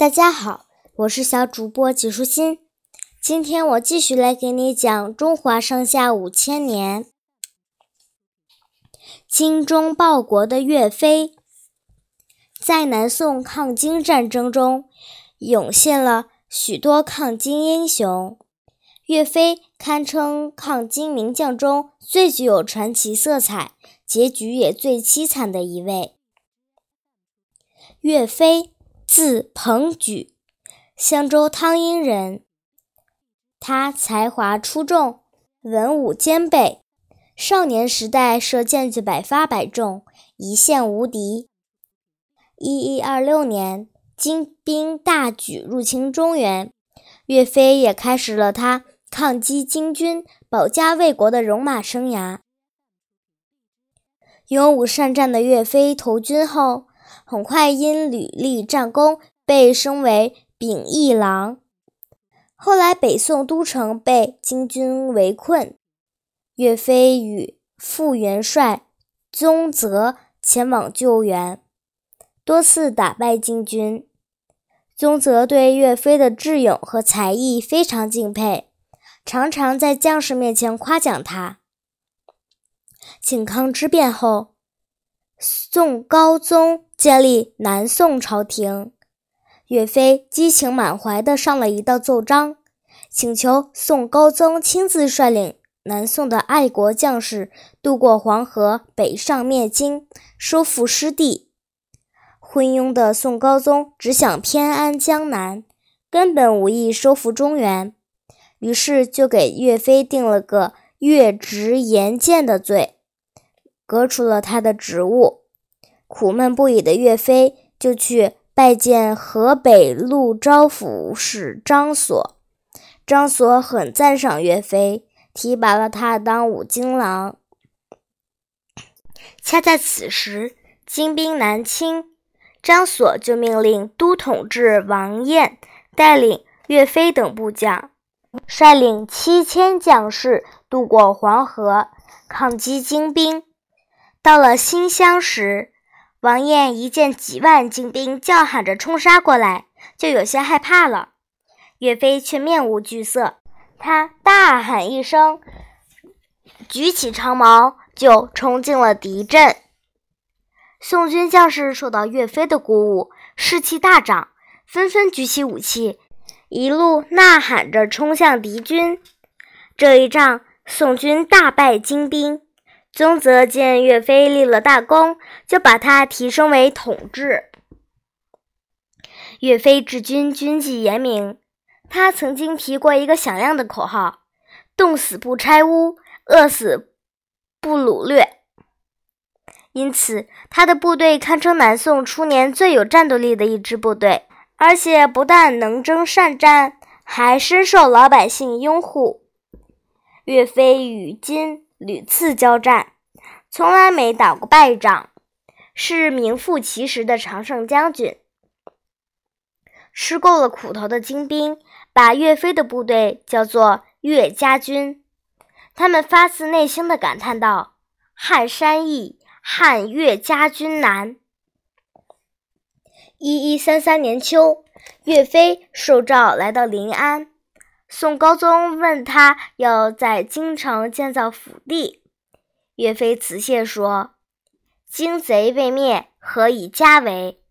大家好，我是小主播纪舒心。今天我继续来给你讲中华上下五千年。精忠报国的岳飞，在南宋抗金战争中涌现了许多抗金英雄。岳飞堪称抗金名将中最具有传奇色彩、结局也最凄惨的一位。岳飞。字鹏举，襄州汤阴人。他才华出众，文武兼备。少年时代射箭就百发百中，一线无敌。一一二六年，金兵大举入侵中原，岳飞也开始了他抗击金军、保家卫国的戎马生涯。勇武善战的岳飞投军后。很快因屡立战功，被升为秉义郎。后来北宋都城被金军围困，岳飞与副元帅宗泽前往救援，多次打败金军。宗泽对岳飞的智勇和才艺非常敬佩，常常在将士面前夸奖他。靖康之变后。宋高宗建立南宋朝廷，岳飞激情满怀地上了一道奏章，请求宋高宗亲自率领南宋的爱国将士渡过黄河，北上灭金，收复失地。昏庸的宋高宗只想偏安江南，根本无意收复中原，于是就给岳飞定了个越职言谏的罪。革除了他的职务，苦闷不已的岳飞就去拜见河北路招府使张所。张所很赞赏岳飞，提拔了他当武经郎。恰在此时，金兵南侵，张所就命令都统制王彦带领岳飞等部将，率领七千将士渡过黄河，抗击金兵。到了新乡时，王彦一见几万精兵叫喊着冲杀过来，就有些害怕了。岳飞却面无惧色，他大喊一声，举起长矛就冲进了敌阵。宋军将士受到岳飞的鼓舞，士气大涨，纷纷举起武器，一路呐喊着冲向敌军。这一仗，宋军大败金兵。宗泽见岳飞立了大功，就把他提升为统制。岳飞治军军纪严明，他曾经提过一个响亮的口号：“冻死不拆屋，饿死不掳掠。”因此，他的部队堪称南宋初年最有战斗力的一支部队，而且不但能征善战，还深受老百姓拥护。岳飞与金。屡次交战，从来没打过败仗，是名副其实的常胜将军。吃够了苦头的金兵，把岳飞的部队叫做岳家军。他们发自内心的感叹道：“撼山易，撼岳家军难。”一一三三年秋，岳飞受诏来到临安。宋高宗问他要在京城建造府邸，岳飞辞谢说：“京贼未灭，何以家为？”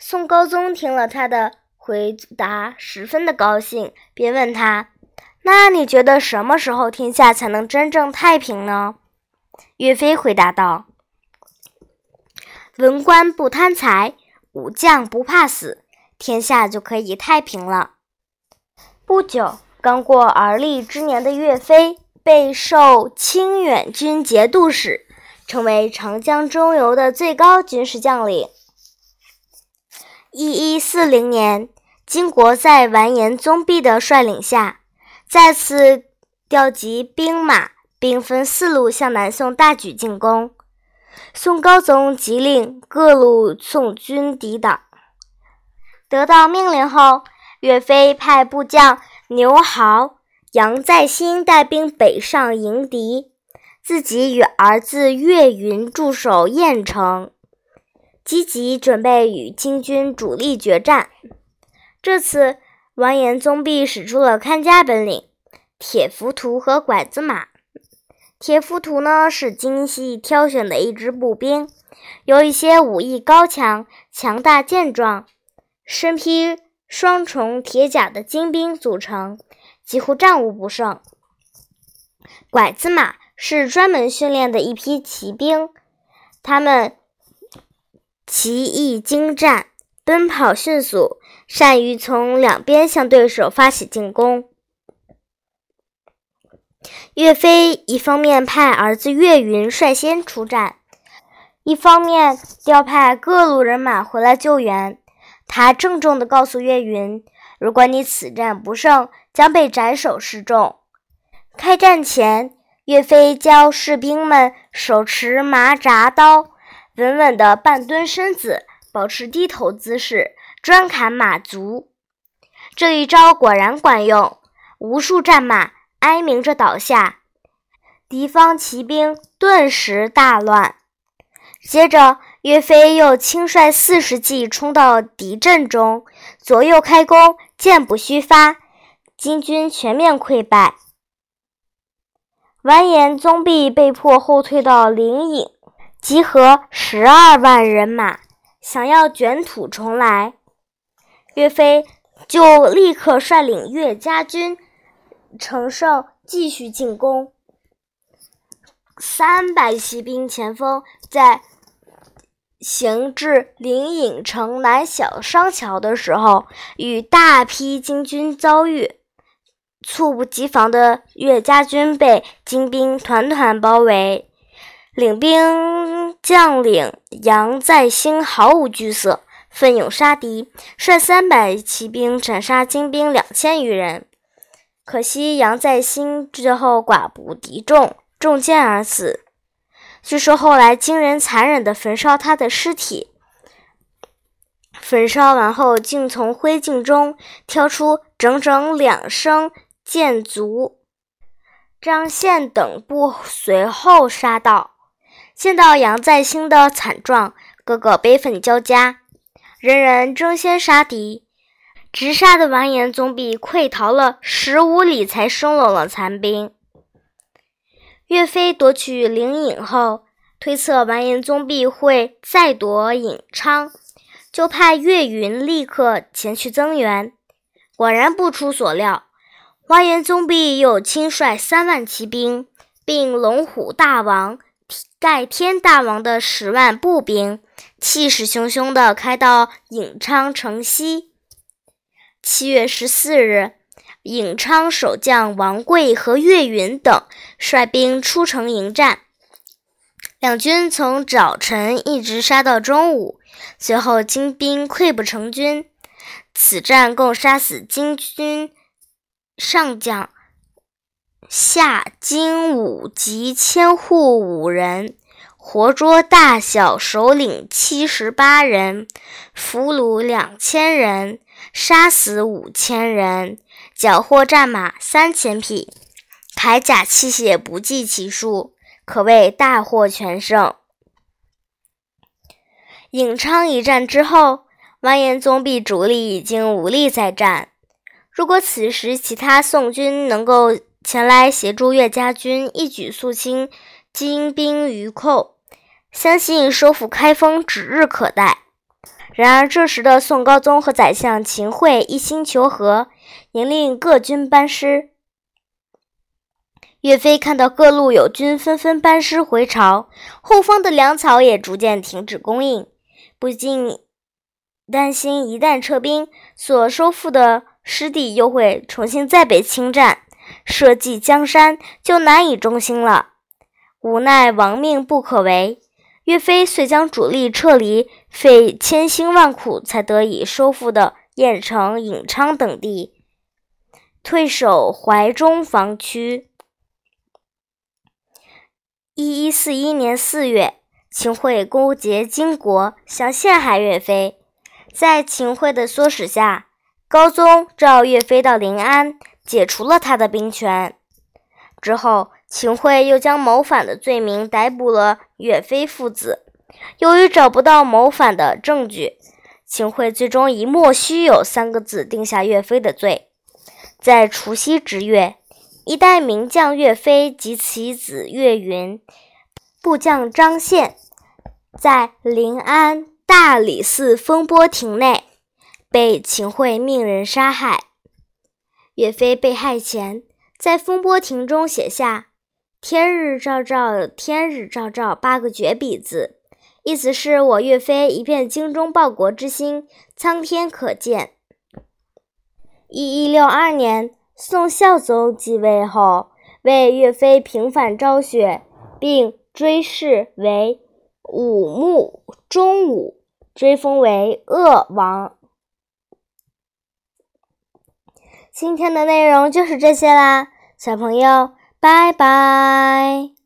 宋高宗听了他的回答，十分的高兴，便问他：“那你觉得什么时候天下才能真正太平呢？”岳飞回答道：“文官不贪财，武将不怕死，天下就可以太平了。”不久，刚过而立之年的岳飞被授清远军节度使，成为长江中游的最高军事将领。一一四零年，金国在完颜宗弼的率领下，再次调集兵马，兵分四路向南宋大举进攻。宋高宗急令各路宋军抵挡。得到命令后，岳飞派部将牛豪、杨再兴带兵北上迎敌，自己与儿子岳云驻守燕城，积极准备与金军主力决战。这次，完颜宗弼使出了看家本领——铁浮屠和拐子马。铁浮屠呢，是精细挑选的一支步兵，由一些武艺高强、强大健壮、身披双重铁甲的精兵组成，几乎战无不胜。拐子马是专门训练的一批骑兵，他们骑艺精湛，奔跑迅速，善于从两边向对手发起进攻。岳飞一方面派儿子岳云率先出战，一方面调派各路人马回来救援。他郑重地告诉岳云：“如果你此战不胜，将被斩首示众。”开战前，岳飞教士兵们手持麻扎刀，稳稳地半蹲身子，保持低头姿势，专砍马足。这一招果然管用，无数战马。哀鸣着倒下，敌方骑兵顿时大乱。接着，岳飞又亲率四十骑冲到敌阵中，左右开弓，箭不虚发，金军全面溃败。完颜宗弼被迫后退到灵隐，集合十二万人马，想要卷土重来。岳飞就立刻率领岳家军。乘胜继续进攻，三百骑兵前锋在行至灵隐城南小商桥的时候，与大批金军遭遇，猝不及防的岳家军被金兵团团包围，领兵将领杨再兴毫无惧色，奋勇杀敌，率三百骑兵斩杀金兵两千余人。可惜杨再兴最后寡不敌众，中箭而死。据说后来金人残忍地焚烧他的尸体，焚烧完后竟从灰烬中挑出整整两升箭足。张宪等部随后杀到，见到杨再兴的惨状，个个悲愤交加，人人争先杀敌。直杀的完颜宗弼溃逃了十五里，才收拢了残兵。岳飞夺取灵隐后，推测完颜宗弼会再夺颍昌，就派岳云立刻前去增援。果然不出所料，完颜宗弼又亲率三万骑兵，并龙虎大王、盖天大王的十万步兵，气势汹汹地开到颍昌城西。七月十四日，颍昌守将王贵和岳云等率兵出城迎战，两军从早晨一直杀到中午，随后金兵溃不成军。此战共杀死金军上将夏金武及千户五人，活捉大小首领七十八人，俘虏两千人。杀死五千人，缴获战马三千匹，铠甲器械不计其数，可谓大获全胜。颍昌一战之后，完颜宗弼主力已经无力再战。如果此时其他宋军能够前来协助岳家军一举肃清金兵余寇，相信收复开封指日可待。然而，这时的宋高宗和宰相秦桧一心求和，宁令各军班师。岳飞看到各路友军纷纷班师回朝，后方的粮草也逐渐停止供应，不禁担心一旦撤兵，所收复的失地又会重新再被侵占，社稷江山就难以中兴了。无奈亡命不可违。岳飞遂将主力撤离，费千辛万苦才得以收复的郾城、颍昌等地，退守淮中防区。一一四一年四月，秦桧勾结金国，想陷害岳飞。在秦桧的唆使下，高宗召岳飞到临安，解除了他的兵权。之后，秦桧又将谋反的罪名逮捕了岳飞父子。由于找不到谋反的证据，秦桧最终以莫须有三个字定下岳飞的罪。在除夕之月，一代名将岳飞及其子岳云、部将张宪，在临安大理寺风波亭内被秦桧命人杀害。岳飞被害前，在风波亭中写下。天日照照，天日照照，八个绝笔字，意思是我岳飞一片精忠报国之心，苍天可见。一一六二年，宋孝宗继位后，为岳飞平反昭雪，并追谥为武穆忠武，追封为鄂王。今天的内容就是这些啦，小朋友。拜拜。